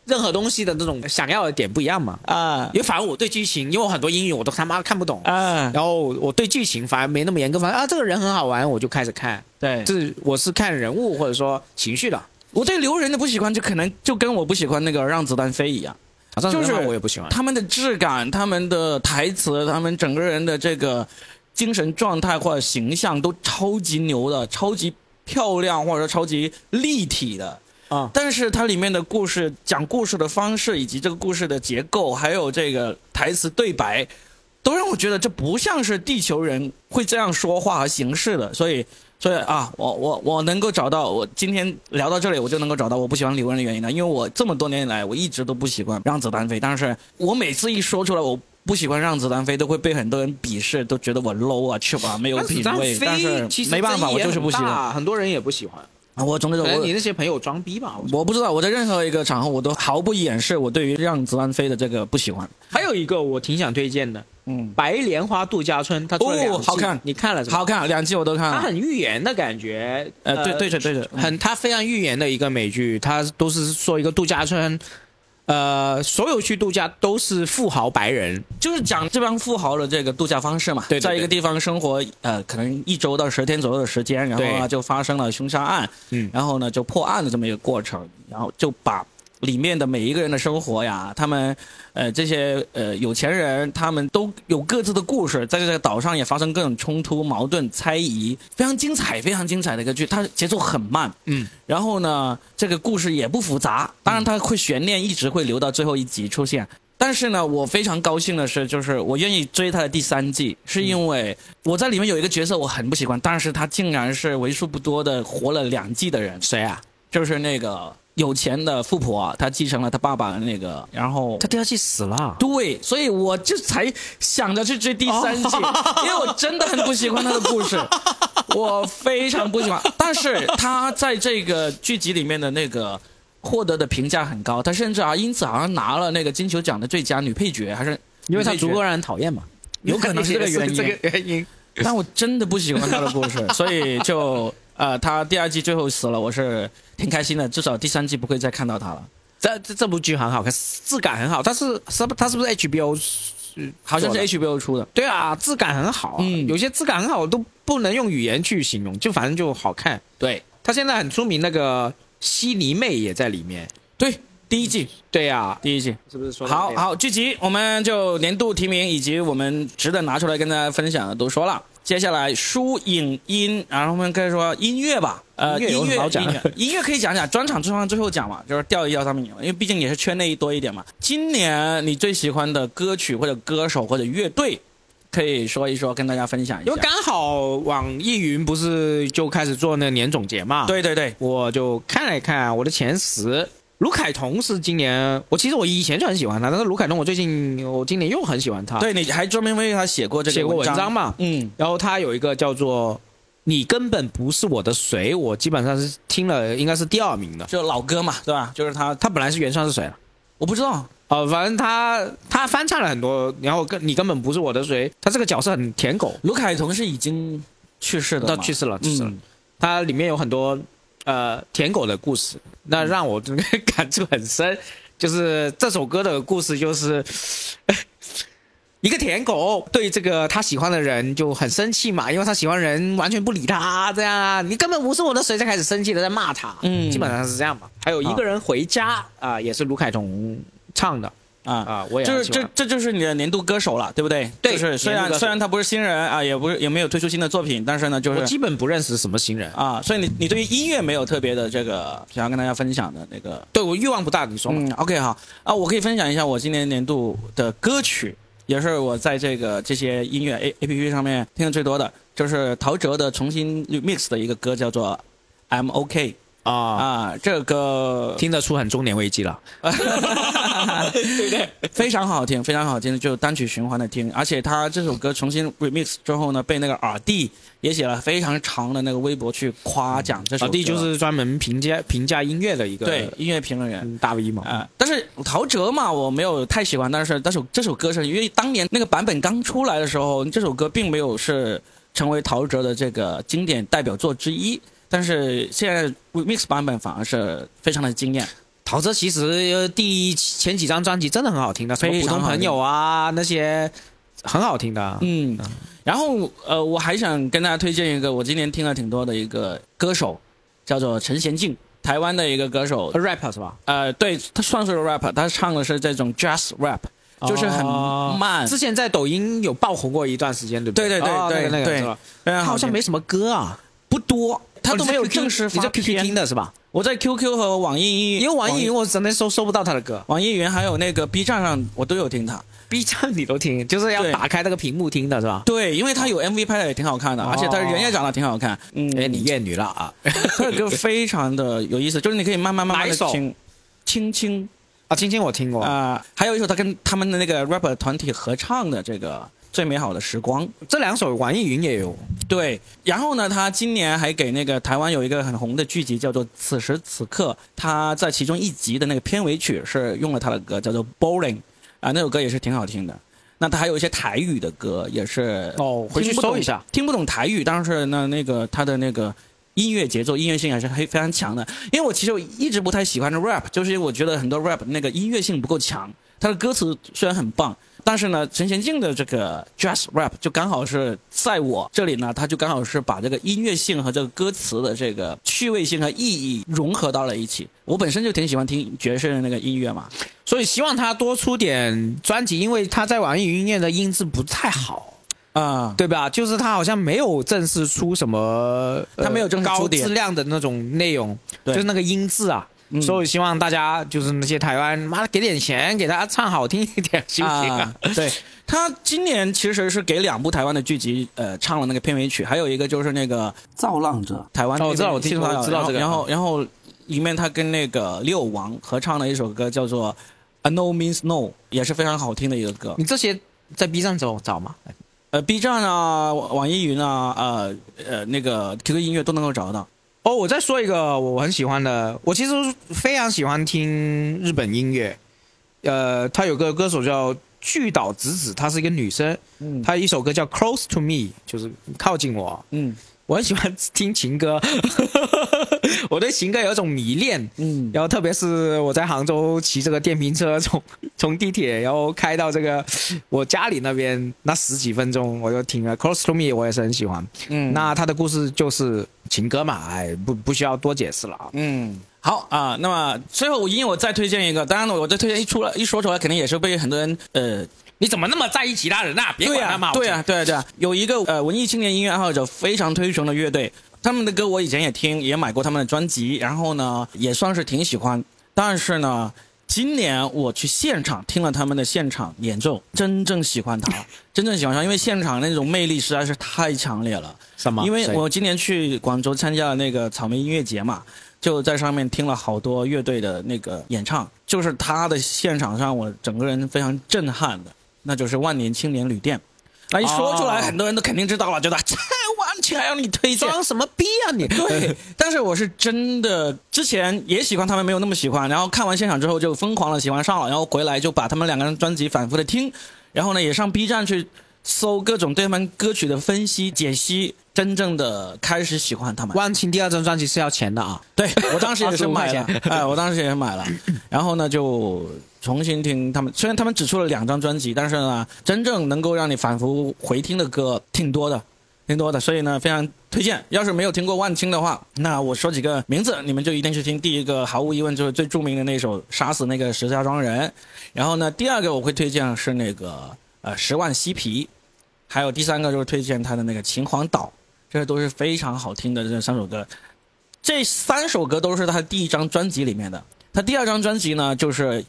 任何东西的那种想要的点不一样嘛。啊因为反正我对剧情，因为我很多英语我都他妈看不懂，啊，然后我对剧情反而没那么严格，反正啊这个人很好玩，我就开始看。对，这是我是看人物或者说情绪的，我对留人的不喜欢，就可能就跟我不喜欢那个让子弹飞一样。就就是我也不喜欢。他们的质感、他们的台词、他们整个人的这个精神状态或者形象都超级牛的、超级漂亮或者说超级立体的。啊但是它里面的故事、讲故事的方式，以及这个故事的结构，还有这个台词对白，都让我觉得这不像是地球人会这样说话和行事的。所以，所以啊，我我我能够找到，我今天聊到这里，我就能够找到我不喜欢李玟的原因了。因为我这么多年以来，我一直都不喜欢让子弹飞，但是我每次一说出来，我。不喜欢让子弹飞，都会被很多人鄙视，都觉得我 low 啊，去吧，没有品味。但是没办法，我就是不喜欢。很多人也不喜欢。啊我总之我可能你那些朋友装逼吧。我不知道，我在任何一个场合我都毫不掩饰我对于让子弹飞的这个不喜欢。还有一个我挺想推荐的，嗯，白莲花度假村，它哦好看你看了是吧？好看，两季我都看了。它很寓言的感觉，呃，对对的对的，很它非常寓言的一个美剧，它都是说一个度假村，呃，所有去度假都是富豪白人，就是讲这帮富豪的这个度假方式嘛，对对对在一个地方生活，呃，可能一周到十天左右的时间，然后呢就发生了凶杀案，嗯。然后呢就破案的这么一个过程，然后就把里面的每一个人的生活呀，他们呃这些呃有钱人，他们都有各自的故事，在这个岛上也发生各种冲突、矛盾、猜疑，非常精彩，非常精彩的一个剧，它节奏很慢，嗯，然后呢，这个故事也不复杂，当然它会悬念一直会留到最后一集出现。但是呢，我非常高兴的是，就是我愿意追它的第三季，是因为我在里面有一个角色我很不喜欢，但是他竟然是为数不多的活了两季的人，谁啊？就是那个有钱的富婆啊，她继承了她爸爸的那个，然后她第二季死了。对，所以我就才想着去追第三季，因为我真的很不喜欢她的故事，我非常不喜欢。但是她在这个剧集里面的那个获得的评价很高，她甚至啊因此好像拿了那个金球奖的最佳女配角，还是因为他女配角足够让人讨厌嘛，有可能是这个原因这个原因。但我真的不喜欢她的故事，所以就呃，他第二季最后死了，我是挺开心的，至少第三季不会再看到他了。这这这部剧很好看，质感很好。它是是不它是不是 HBO？好像是 HBO 出的，对啊，质感很好、啊。嗯有些质感很好都不能用语言去形容，就反正就好看。对他现在很出名，那个悉尼妹也在里面。对，第一季对呀、第一季。是不是说好好，剧集我们就年度提名以及我们值得拿出来跟大家分享的都说了。接下来书影音，然后我们可以说音乐吧。呃，音乐音乐可以讲讲，专场最后最后讲嘛，就是调一调他们，因为毕竟也是圈内多一点嘛。今年你最喜欢的歌曲或者歌手或者乐队可以说一说，跟大家分享一下。因为刚好网易云不是就开始做那个年总结嘛，，对对对，我就看了一看我的前十。卢凯彤是今年，我其实我以前就很喜欢他，但是卢凯彤我最近我今年又很喜欢他，对，你还专门为他写过这个写过文章章嘛，嗯，然后他有一个叫做“你根本不是我的谁”，我基本上是听了应该是第二名的。就老歌嘛，对吧？就是他，他本来是原唱是谁了？我不知道，哦、反正他他翻唱了很多，然后跟你根本不是我的谁，他这个角色很舔狗，卢凯彤是已经去世的嘛，他去世了，去世了。嗯，它里面有很多呃舔狗的故事，那让我这个感触很深。就是这首歌的故事，就是 一个舔狗对这个他喜欢的人就很生气嘛，因为他喜欢人完全不理他，这样啊，你根本不是我的谁，才开始生气的在骂他。嗯基本上是这样嘛。还有一个人回家啊、也是卢凯彤唱的啊。啊、我也就是这这就是你的年度歌手了，对不对？对就是虽然虽然他不是新人啊，也不是也没有推出新的作品，但是呢，就是我基本不认识什么新人，啊，所以你你对于音乐没有特别的这个想要跟大家分享的那个对我欲望不大，你说嘛？嗯，OK，好啊，我可以分享一下我今年年度的歌曲，也是我在这个这些音乐 A A P P 上面听的最多的，就是陶喆的重新 remix 的一个歌，叫做 I'm OK 啊、啊，这个歌听得出很中年危机了。对不对？非常好听，非常好听，就单曲循环的听，而且他这首歌重新 remix 之后呢，被那个耳帝也写了非常长的那个微博去夸奖这首歌，老弟就是专门评价评价音乐的一个对音乐评论员。嗯大 V 嘛。啊、但是陶喆嘛，我没有太喜欢，但是但是这首歌是因为当年那个版本刚出来的时候，这首歌并没有是成为陶喆的这个经典代表作之一，但是现在 remix 版本反而是非常的惊艳。陶喆其实呃第前几张专辑真的很好听的，什么非常好听普通朋友啊那些很好听的。嗯，然后呃，我还想跟大家推荐一个我今年听了挺多的一个歌手，叫做陈贤进，台湾的一个歌手。rap 是吧？呃，对他算是个 rap，他唱的是这种 jazz rap，就是很哦慢，之前在抖音有爆红过一段时间，对不对对对对对是吧？非常他好像没什么歌啊，不多，他都没有正式发你在 QQ 听的是吧？我在 QQ 和网易云，因为网易云我只能搜搜不到他的歌网易云还有那个 B 站上我都有听他。，B 站你都听，就是要打开那个屏幕听的是吧？对，因为他有 MV 拍的也挺好看的，哦而且他人也长得挺好看。嗯，哎，你厌女了啊？他的歌非常的有意思，就是你可以慢慢慢慢的听，轻轻啊，轻轻我听过，啊、还有一首他跟他们的那个 rapper 团体合唱的这个。最美好的时光，这两首网易云也有。对。然后呢，他今年还给那个台湾有一个很红的剧集叫做《此时此刻》，他在其中一集的那个片尾曲是用了他的歌，叫做《Bowling》啊，那首歌也是挺好听的。那他还有一些台语的歌，也是哦回去搜一下，听不懂台语，但是呢，那个他的那个音乐节奏、音乐性还是非非常强的。因为我其实我一直不太喜欢 rap，就是因为我觉得很多 rap 那个音乐性不够强，他的歌词虽然很棒。但是呢，陈贤进的这个 jazz rap 就刚好是在我这里呢，他就刚好是把这个音乐性和这个歌词的这个趣味性和意义融合到了一起。我本身就挺喜欢听爵士的那个音乐嘛，所以希望他多出点专辑，因为他在网易云音乐的音质不太好，啊、对吧？就是他好像没有正式出什么，呃他没有正高质量的那种内容，就是那个音质啊。嗯所以希望大家就是那些台湾，妈的给点钱给大家唱好听一点，行不行啊？对 他今年其实是给两部台湾的剧集呃唱了那个片尾曲，还有一个就是那个《造浪者》，台湾哦我知道我听听说我知道这个然后然后然后里面他跟那个六王合唱了一首歌叫做《A No Means No》，也是非常好听的一个歌。你这些在 B 站找找吗？呃，B 站啊、网网易云啊、呃呃那个 QQ 音乐都能够找得到。哦，我再说一个我很喜欢的，我其实非常喜欢听日本音乐。呃，他有个歌手叫巨岛直子，她是一个女生，嗯她一首歌叫《Close to Me》，就是靠近我。嗯我很喜欢听情歌，我对情歌有一种迷恋。嗯然后特别是我在杭州骑这个电瓶车从 从地铁，然后开到这个我家里那边那十几分钟，我就听了《Close to Me》，我也是很喜欢。嗯那他的故事就是情歌嘛，哎，不不需要多解释了啊。嗯，好啊、那么最后因为我再推荐一个，当然了，我再推荐一出来一说出来，肯定也是被很多人呃你怎么那么在意其他人啊？别、管他嘛。对呀、对呀、对啊、有一个呃文艺青年音乐爱好者非常推崇的乐队，他们的歌我以前也听，也买过他们的专辑，然后呢也算是挺喜欢，但是呢，今年我去现场听了他们的现场演奏，真正喜欢他，真正喜欢他，因为现场那种魅力实在是太强烈了。什么？因为我今年去广州参加了那个草莓音乐节嘛，就在上面听了好多乐队的那个演唱，就是他的现场上我整个人非常震撼的，那就是万年青年旅店。那一说出来，很多人都肯定知道了，觉得这完全还要你推荐，装什么逼啊你？对，但是我是真的之前也喜欢他们，没有那么喜欢，然后看完现场之后就疯狂的喜欢上了，然后回来就把他们两个人专辑反复的听，然后呢也上 B 站去搜各种对他们歌曲的分析解析，真正的开始喜欢他们。万青第二张专辑是要钱的啊，对我当时也是买 了，哎，我当时也是买了，然后呢就。重新听他们，虽然他们只出了两张专辑，但是呢，真正能够让你反复回听的歌挺多的，挺多的，所以呢，非常推荐。要是没有听过万青的话，那我说几个名字，你们就一定去听。第一个，毫无疑问就是最著名的那首《杀死那个石家庄人》，然后呢，第二个我会推荐是那个呃《十万嬉皮》，还有第三个就是推荐他的那个《秦皇岛》，这都是非常好听的这三首歌。这三首歌都是他第一张专辑里面的，他第二张专辑呢就是。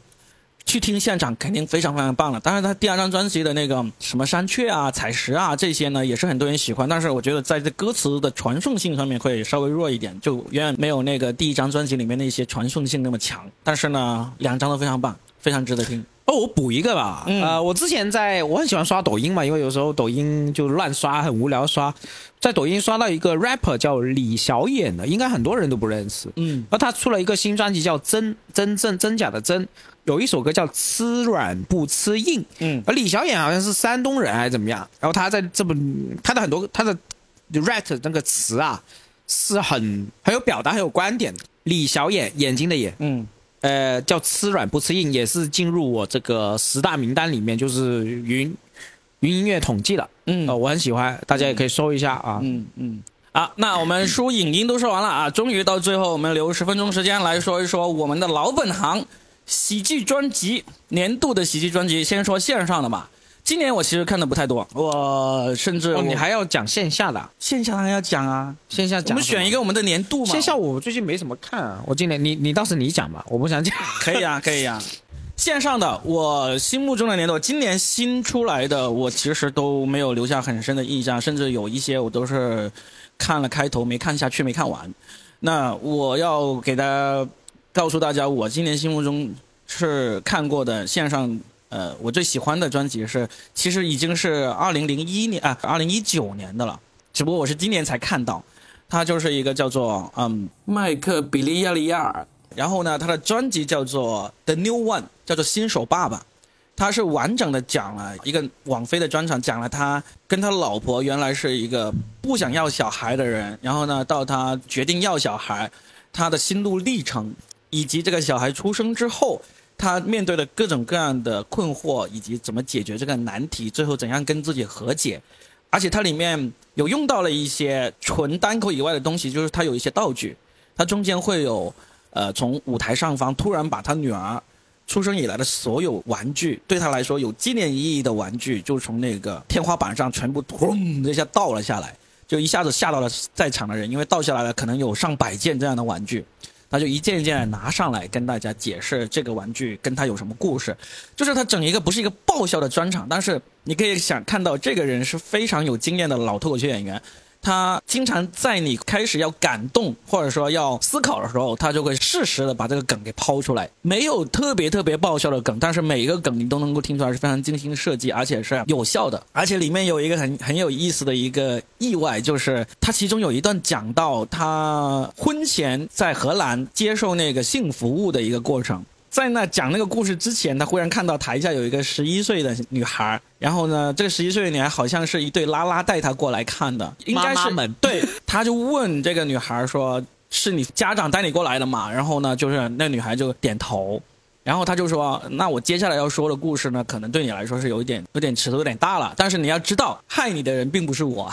去听现场肯定非常非常棒了。当然，他第二张专辑的那个什么山雀啊、采石啊这些呢，也是很多人喜欢。但是我觉得在这歌词的传送性上面会稍微弱一点，就远远没有那个第一张专辑里面那些传送性那么强。但是呢，两张都非常棒，非常值得听。哦，我补一个吧。呃，我之前在我很喜欢刷抖音嘛，因为有时候抖音就乱刷，很无聊刷。在抖音刷到一个 rapper 叫李小眼的，应该很多人都不认识。嗯，而他出了一个新专辑叫《真真正真假的真》。有一首歌叫《吃软不吃硬》，嗯，而李小眼好像是山东人还是怎么样？然后他在这么他的很多他的 rap 那个词啊，是很很有表达、很有观点的。李小眼眼睛的眼，嗯，呃，叫《吃软不吃硬》，也是进入我这个十大名单里面，就是云云音乐统计了。嗯，我很喜欢，大家也可以搜一下啊。嗯嗯，好，那 我们书影音都说完了啊，终于到最后，我们留十分钟时间来说一说我们的老本行。喜剧专辑年度的喜剧专辑，先说线上的吧。今年我其实看的不太多，我甚至你还要讲线下的，线下当然要讲啊，线下讲。我们选一个我们的年度嘛。线下我最近没怎么看啊，我今年你你倒是你讲吧，我不想讲。可以啊，可以啊。线上的我心目中的年度，今年新出来的我其实都没有留下很深的印象，甚至有一些我都是看了开头没看下去，没看完。那我要给大家。告诉大家，我今年心目中是看过的线上，呃，我最喜欢的专辑是，其实已经是二零零一年啊，二零一九年的了，只不过我是今年才看到，他就是一个叫做嗯麦克比利亚利亚尔，然后呢，他的专辑叫做 The New One，叫做新手爸爸，他是完整的讲了一个网飞的专场，讲了他跟他老婆原来是一个不想要小孩的人，然后呢，到他决定要小孩，他的心路历程。以及这个小孩出生之后，他面对的各种各样的困惑，以及怎么解决这个难题，最后怎样跟自己和解。而且它里面有用到了一些纯单口以外的东西，就是它有一些道具，它中间会有呃从舞台上方突然把他女儿出生以来的所有玩具，对他来说有纪念意义的玩具，就从那个天花板上全部咚一下倒了下来，就一下子吓到了在场的人，因为倒下来了可能有上百件这样的玩具。他就一件一件拿上来跟大家解释这个玩具跟他有什么故事，就是他整一个不是一个爆笑的专场，但是你可以想看到这个人是非常有经验的老脱口秀演员。他经常在你开始要感动或者说要思考的时候，他就会适时的把这个梗给抛出来。没有特别特别爆笑的梗，但是每一个梗你都能够听出来是非常精心设计，而且是有效的。而且里面有一个很很有意思的一个意外，就是他其中有一段讲到他婚前在荷兰接受那个性服务的一个过程。在那讲那个故事之前，他忽然看到台下有一个十一岁的女孩，然后呢，这个十一岁的女孩好像是一对拉拉带她过来看的，应该是对，他就问这个女孩说：“是你家长带你过来的嘛？”然后呢，就是那女孩就点头，然后他就说：“那我接下来要说的故事呢，可能对你来说是有一点有点尺度有点大了，但是你要知道，害你的人并不是我。”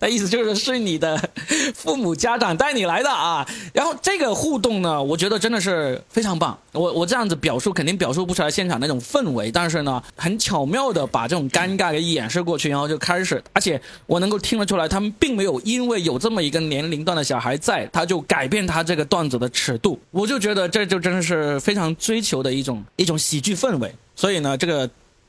他意思就是是你的 父母家长带你来的啊。然后这个互动呢，我觉得真的是非常棒。我我这样子表述肯定表述不出来现场那种氛围，但是呢，很巧妙的把这种尴尬给掩饰过去，然后就开始，而且我能够听得出来，他们并没有因为有这么一个年龄段的小孩在，他就改变他这个段子的尺度。我就觉得这就真的是非常追求的一种一种喜剧氛围。所以呢，这个。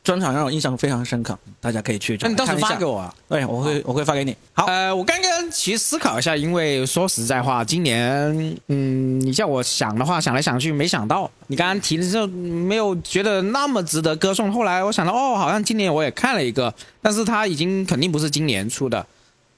专场让我印象非常深刻，大家可以去。那你到时候发给我啊？对，我会我会发给你。好，呃，我刚刚其实思考一下，因为说实在话，今年，嗯，你叫我想的话，想来想去没想到。你刚刚提的时候没有觉得那么值得歌颂。后来我想到，哦，好像今年我也看了一个，但是它已经肯定不是今年出的，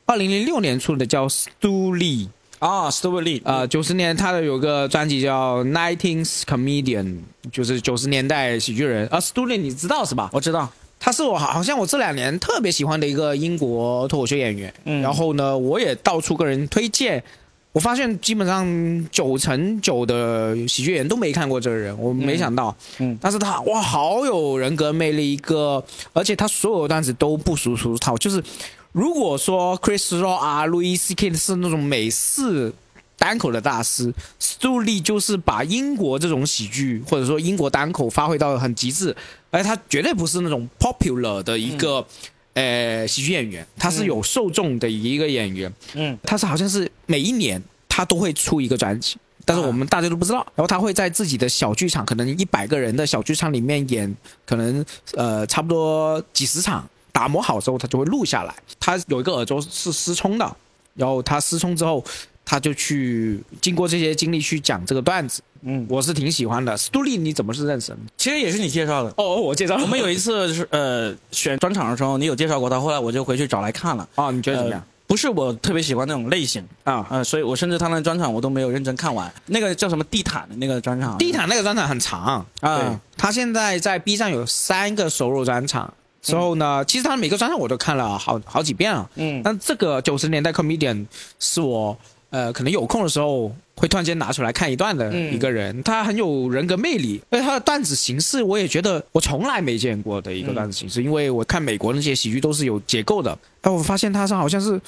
二零零六年出的叫 Stu Lee。啊 s t u a r Lee 啊，九十年他的有个专辑叫 Nineties Comedian，就是九十年代喜剧人。啊 s t u a r Lee 你知道是吧？我知道，他是我好像我这两年特别喜欢的一个英国脱口秀演员。嗯，然后呢，我也到处跟人推荐，我发现基本上九成九的喜剧演员都没看过这个人，我没想到。嗯，但是他哇，好有人格魅力一个，而且他所有段子都不俗俗套，就是。如果说 Chris Rock 啊，Louis C.K. 是那种美式单口的大师，Stu Lee 就是把英国这种喜剧或者说英国单口发挥到很极致，而他绝对不是那种 popular 的一个呃喜剧演员，他是有受众的一个演员。嗯，他是好像是每一年他都会出一个专辑，但是我们大家都不知道。然后他会在自己的小剧场，可能一百个人的小剧场里面演，可能呃差不多几十场。打磨好之后，他就会录下来。他有一个耳朵是失聪的，然后他失聪之后，他就去经过这些经历去讲这个段子。嗯，我是挺喜欢的。斯杜利，你怎么是认识？其实也是你介绍的。哦，我介绍。我们有一次是呃选专场的时候，你有介绍过他，后来我就回去找来看了。啊，你觉得怎么样？不是我特别喜欢那种类型啊，呃，所以我甚至他那专场我都没有认真看完。那个叫什么地毯的那个专场？地毯那个专场很长啊。他现在在 B 站有三个收入专场。之后呢，其实他每个专场我都看了好好几遍了。嗯，但这个九十年代 comedian 是我呃可能有空的时候会突然间拿出来看一段的一个人，他很有人格魅力，而且他的段子形式我也觉得我从来没见过的一个段子形式，因为我看美国那些喜剧都是有结构的，但我发现他是好像是。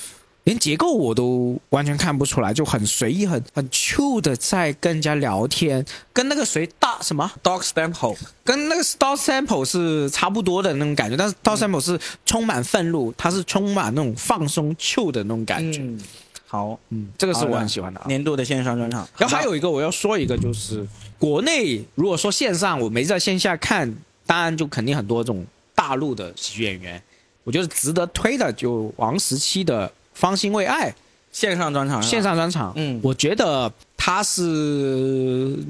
连结构我都完全看不出来，就很随意、很很 chill 的在跟人家聊天，跟那个谁大什么 Dog Sample，跟那个 Dog Sample 是差不多的那种感觉，但是 Dog Sample 是充满愤怒，它是充满那种放松 chill 的那种感觉。好，嗯，这个是我很喜欢的年度的线上专场。然后还有一个我要说一个，就是国内如果说线上我没在线下看，当然就肯定很多这种大陆的喜剧演员，我觉得值得推的就王十七的。方兴未艾线上专场，线上专场，嗯，我觉得他是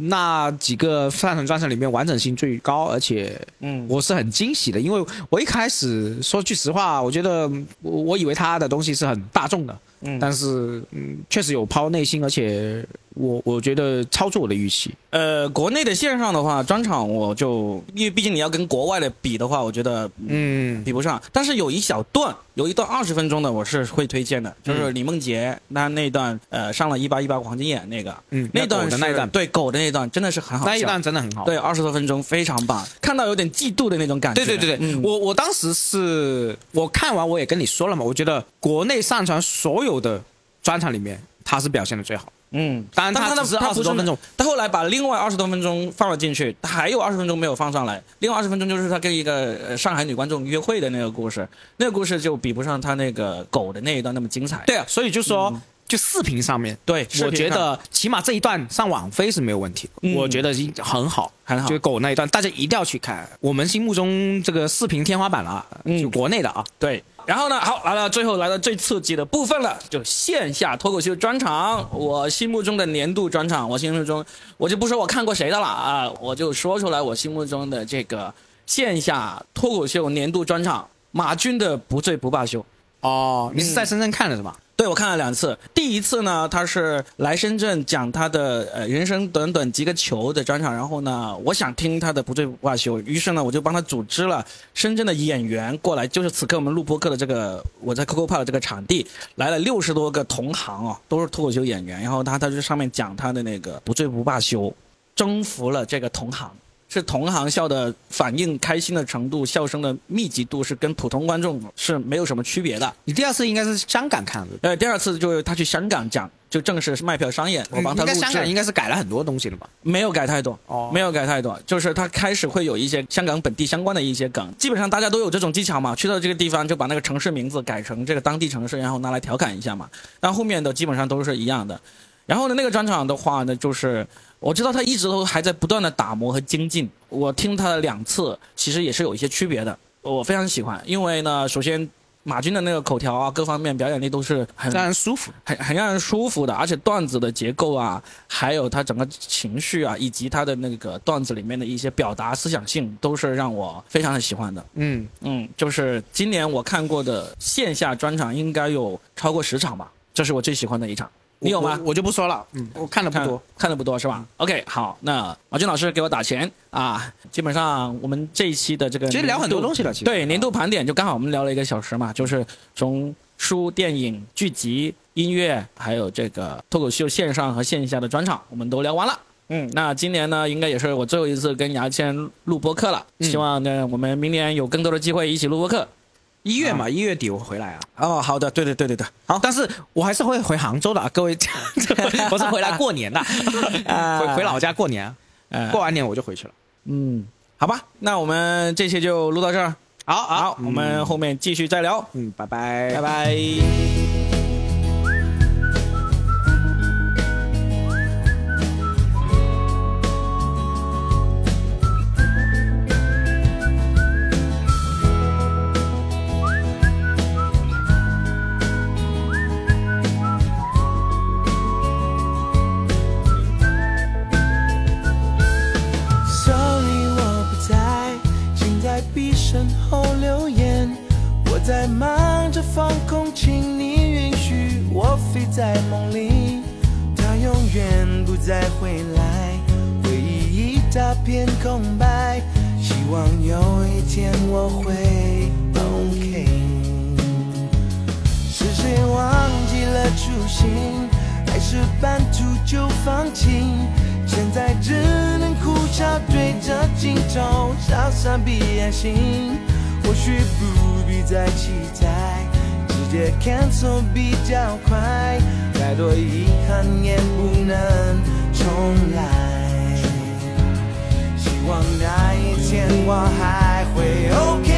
那几个线上专场里面完整性最高，而且，嗯，我是很惊喜的，因为我一开始说句实话，我觉得我我以为他的东西是很大众的，嗯，但是，嗯，确实有抛内心，而且。我我觉得超出我的预期。呃，国内的线上的话，专场我就因为毕竟你要跟国外的比的话，我觉得嗯比不上。但是有一小段，有一段二十分钟的，我是会推荐的，就是李梦洁那那段呃上了一八一八黄金眼那个，嗯，那段的那一段对狗的那段真的是很好，那一段真的很好，对二十多分钟非常棒，看到有点嫉妒的那种感觉。对对对对，我我当时是我看完我也跟你说了嘛，我觉得国内上传所有的专场里面，他是表现的最好。嗯，当然他只是二十多分钟，他后来把另外二十多分钟放了进去，他还有二十分钟没有放上来。另外二十分钟就是他跟一个上海女观众约会的那个故事，那个故事就比不上他那个狗的那一段那么精彩。对啊，所以就说就视频上面，对，我觉得起码这一段上网飞是没有问题，我觉得很好很好。就狗那一段，大家一定要去看，我们心目中这个视频天花板了，就国内的啊，对。然后呢？好，来了，最后来到最刺激的部分了，就线下脱口秀专场。我心目中的年度专场，我心目中，我就不说我看过谁的了啊，我就说出来我心目中的这个线下脱口秀年度专场，马军的不醉不罢休。哦，你是在深圳看的是吧？对，我看了两次。第一次呢，他是来深圳讲他的呃人生短短几个球的专场，然后呢，我想听他的不醉不罢休，于是呢，我就帮他组织了深圳的演员过来，就是此刻我们录播客的这个我在 COCO Park 的这个场地来了六十多个同行哦，都是脱口秀演员，然后他他就上面讲他的那个不醉不罢休，征服了这个同行。是同行笑的反应开心的程度，笑声的密集度是跟普通观众是没有什么区别的。你第二次应该是香港看的，呃，第二次就是他去香港讲，就正式是卖票商演，我帮他录应该香港应，该是改了很多东西了吧？没有改太多，哦没有改太多，就是他开始会有一些香港本地相关的一些梗，基本上大家都有这种技巧嘛，去到这个地方就把那个城市名字改成这个当地城市，然后拿来调侃一下嘛。但后面的基本上都是一样的。然后呢，那个专场的话呢，就是我知道他一直都还在不断的打磨和精进。我听他的两次，其实也是有一些区别的，我非常喜欢。因为呢，首先马军的那个口条啊，各方面表演力都是很让人舒服。很很让人舒服的，而且段子的结构啊，还有他整个情绪啊，以及他的那个段子里面的一些表达思想性，都是让我非常的喜欢的。嗯，嗯，就是今年我看过的线下专场应该有超过十场吧，这是我最喜欢的一场。你有吗我？我就不说了，嗯，我看的不多。，看的不多是吧？OK，好，那马军老师给我打钱啊！基本上我们这一期的这个其实聊很多东西了，其实对年度盘点就刚好我们聊了一个小时嘛，就是从书、电影、剧集、音乐，还有这个脱口秀线上和线下的专场，我们都聊完了。嗯，那今年呢，应该也是我最后一次跟牙签录播客了。嗯希望呢，我们明年有更多的机会一起录播客。一月嘛，一月底我回来啊。哦，好的，对对对对对，好，但是我还是会回杭州的啊，各位，我是回来过年的，回回老家过年过完年我就回去了。嗯，好吧，那我们这期就录到这儿。好好，我们后面继续再聊，嗯，拜拜，拜拜。有一天我会 OK。是谁忘记了初心，还是半途就放弃？现在只能哭笑对着镜头，傻傻闭眼心。或许不必再期待，直接 cancel 比较快。再多遗憾也不能重来。希望那一天我还会 OK。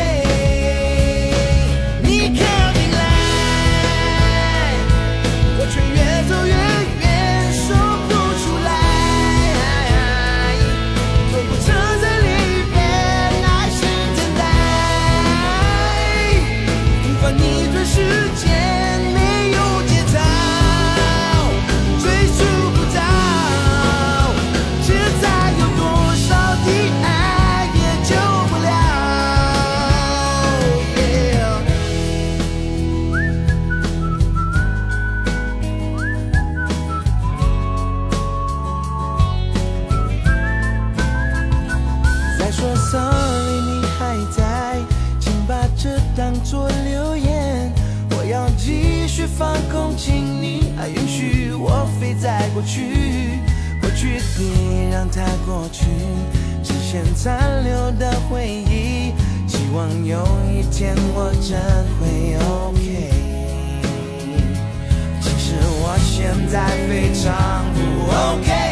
过去，过去的让它过去，只剩残留的回忆。希望有一天我真会 OK。其实我现在非常不 OK。